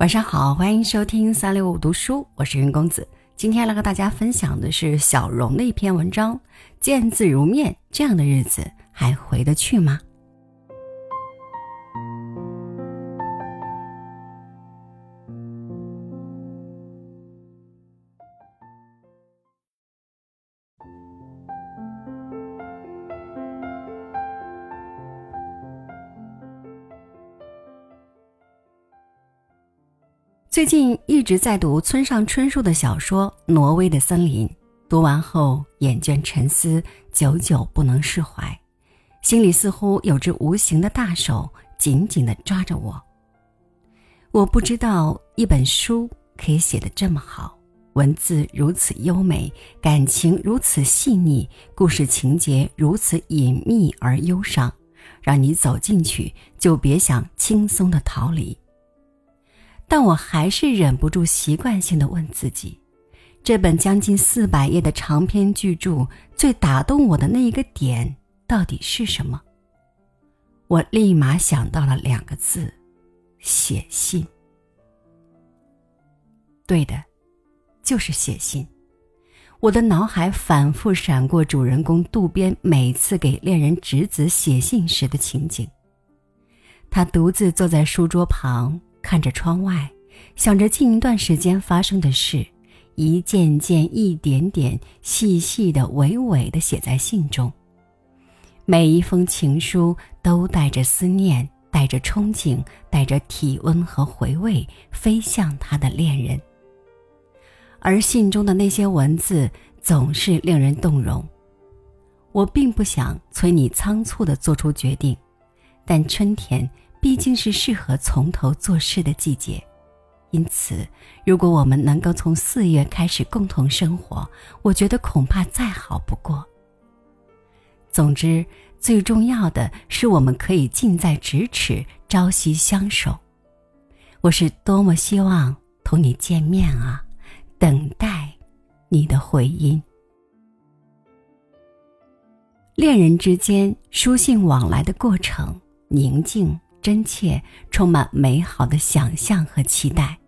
晚上好，欢迎收听三六五读书，我是云公子。今天来和大家分享的是小荣的一篇文章：见字如面，这样的日子还回得去吗？最近一直在读村上春树的小说《挪威的森林》，读完后眼倦沉思，久久不能释怀，心里似乎有只无形的大手紧紧地抓着我。我不知道一本书可以写得这么好，文字如此优美，感情如此细腻，故事情节如此隐秘而忧伤，让你走进去就别想轻松的逃离。但我还是忍不住习惯性的问自己：这本将近四百页的长篇巨著，最打动我的那一个点到底是什么？我立马想到了两个字：写信。对的，就是写信。我的脑海反复闪过主人公渡边每次给恋人直子写信时的情景。他独自坐在书桌旁。看着窗外，想着近一段时间发生的事，一件件、一点点、细细的、娓娓的写在信中。每一封情书都带着思念，带着憧憬，带着体温和回味，飞向他的恋人。而信中的那些文字总是令人动容。我并不想催你仓促的做出决定，但春天。毕竟是适合从头做事的季节，因此，如果我们能够从四月开始共同生活，我觉得恐怕再好不过。总之，最重要的是我们可以近在咫尺，朝夕相守。我是多么希望同你见面啊！等待你的回音。恋人之间书信往来的过程，宁静。真切，充满美好的想象和期待。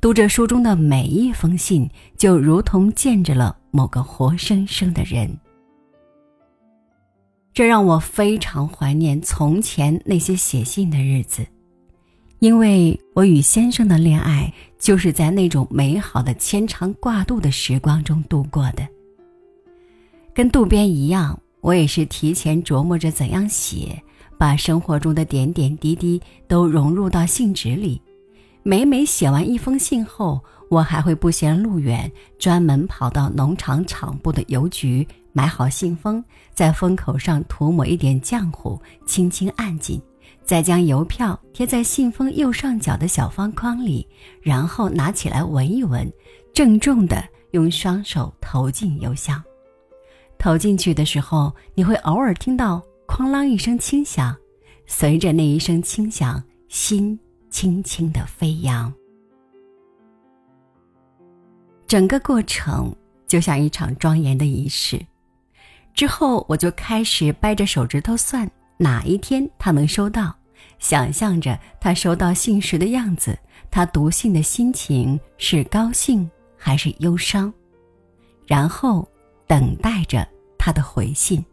读着书中的每一封信，就如同见着了某个活生生的人。这让我非常怀念从前那些写信的日子，因为我与先生的恋爱就是在那种美好的牵肠挂肚的时光中度过的。跟渡边一样，我也是提前琢磨着怎样写。把生活中的点点滴滴都融入到信纸里。每每写完一封信后，我还会不嫌路远，专门跑到农场场部的邮局买好信封，在封口上涂抹一点浆糊，轻轻按紧，再将邮票贴在信封右上角的小方框里，然后拿起来闻一闻，郑重地用双手投进邮箱。投进去的时候，你会偶尔听到。哐啷一声轻响，随着那一声轻响，心轻轻的飞扬。整个过程就像一场庄严的仪式。之后，我就开始掰着手指头算哪一天他能收到，想象着他收到信时的样子，他读信的心情是高兴还是忧伤，然后等待着他的回信。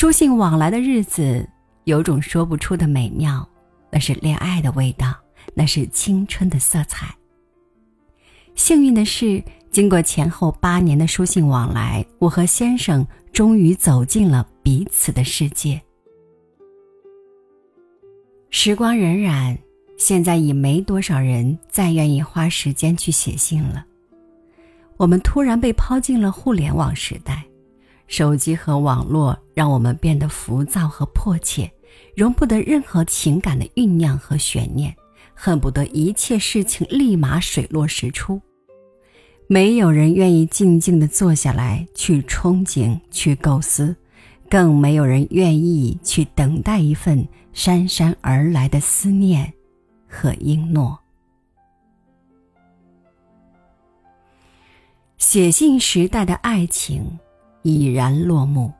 书信往来的日子，有种说不出的美妙，那是恋爱的味道，那是青春的色彩。幸运的是，经过前后八年的书信往来，我和先生终于走进了彼此的世界。时光荏苒，现在已没多少人再愿意花时间去写信了。我们突然被抛进了互联网时代。手机和网络让我们变得浮躁和迫切，容不得任何情感的酝酿和悬念，恨不得一切事情立马水落石出。没有人愿意静静的坐下来去憧憬、去构思，更没有人愿意去等待一份姗姗而来的思念和应诺。写信时代的爱情。已然落幕，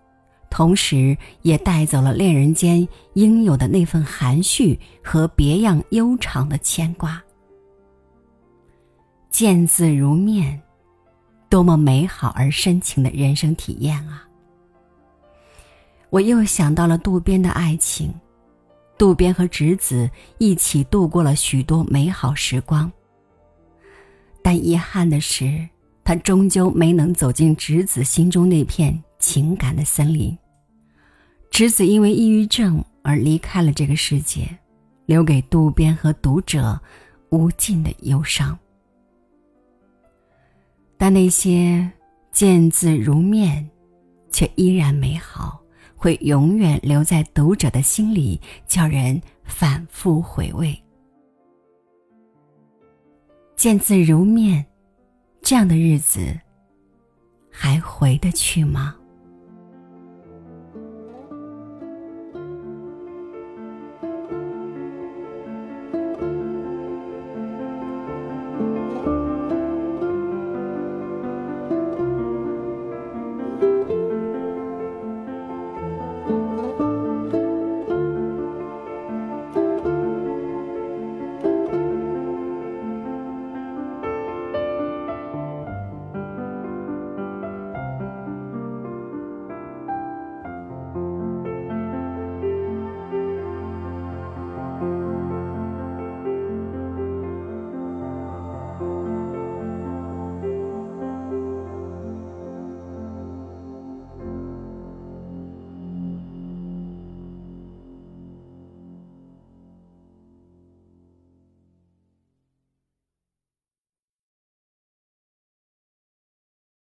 同时也带走了恋人间应有的那份含蓄和别样悠长的牵挂。见字如面，多么美好而深情的人生体验啊！我又想到了渡边的爱情，渡边和直子一起度过了许多美好时光。但遗憾的是，他终究没能走进直子心中那片情感的森林。直子因为抑郁症而离开了这个世界，留给渡边和读者无尽的忧伤。但那些见字如面，却依然美好，会永远留在读者的心里，叫人反复回味。见字如面，这样的日子还回得去吗？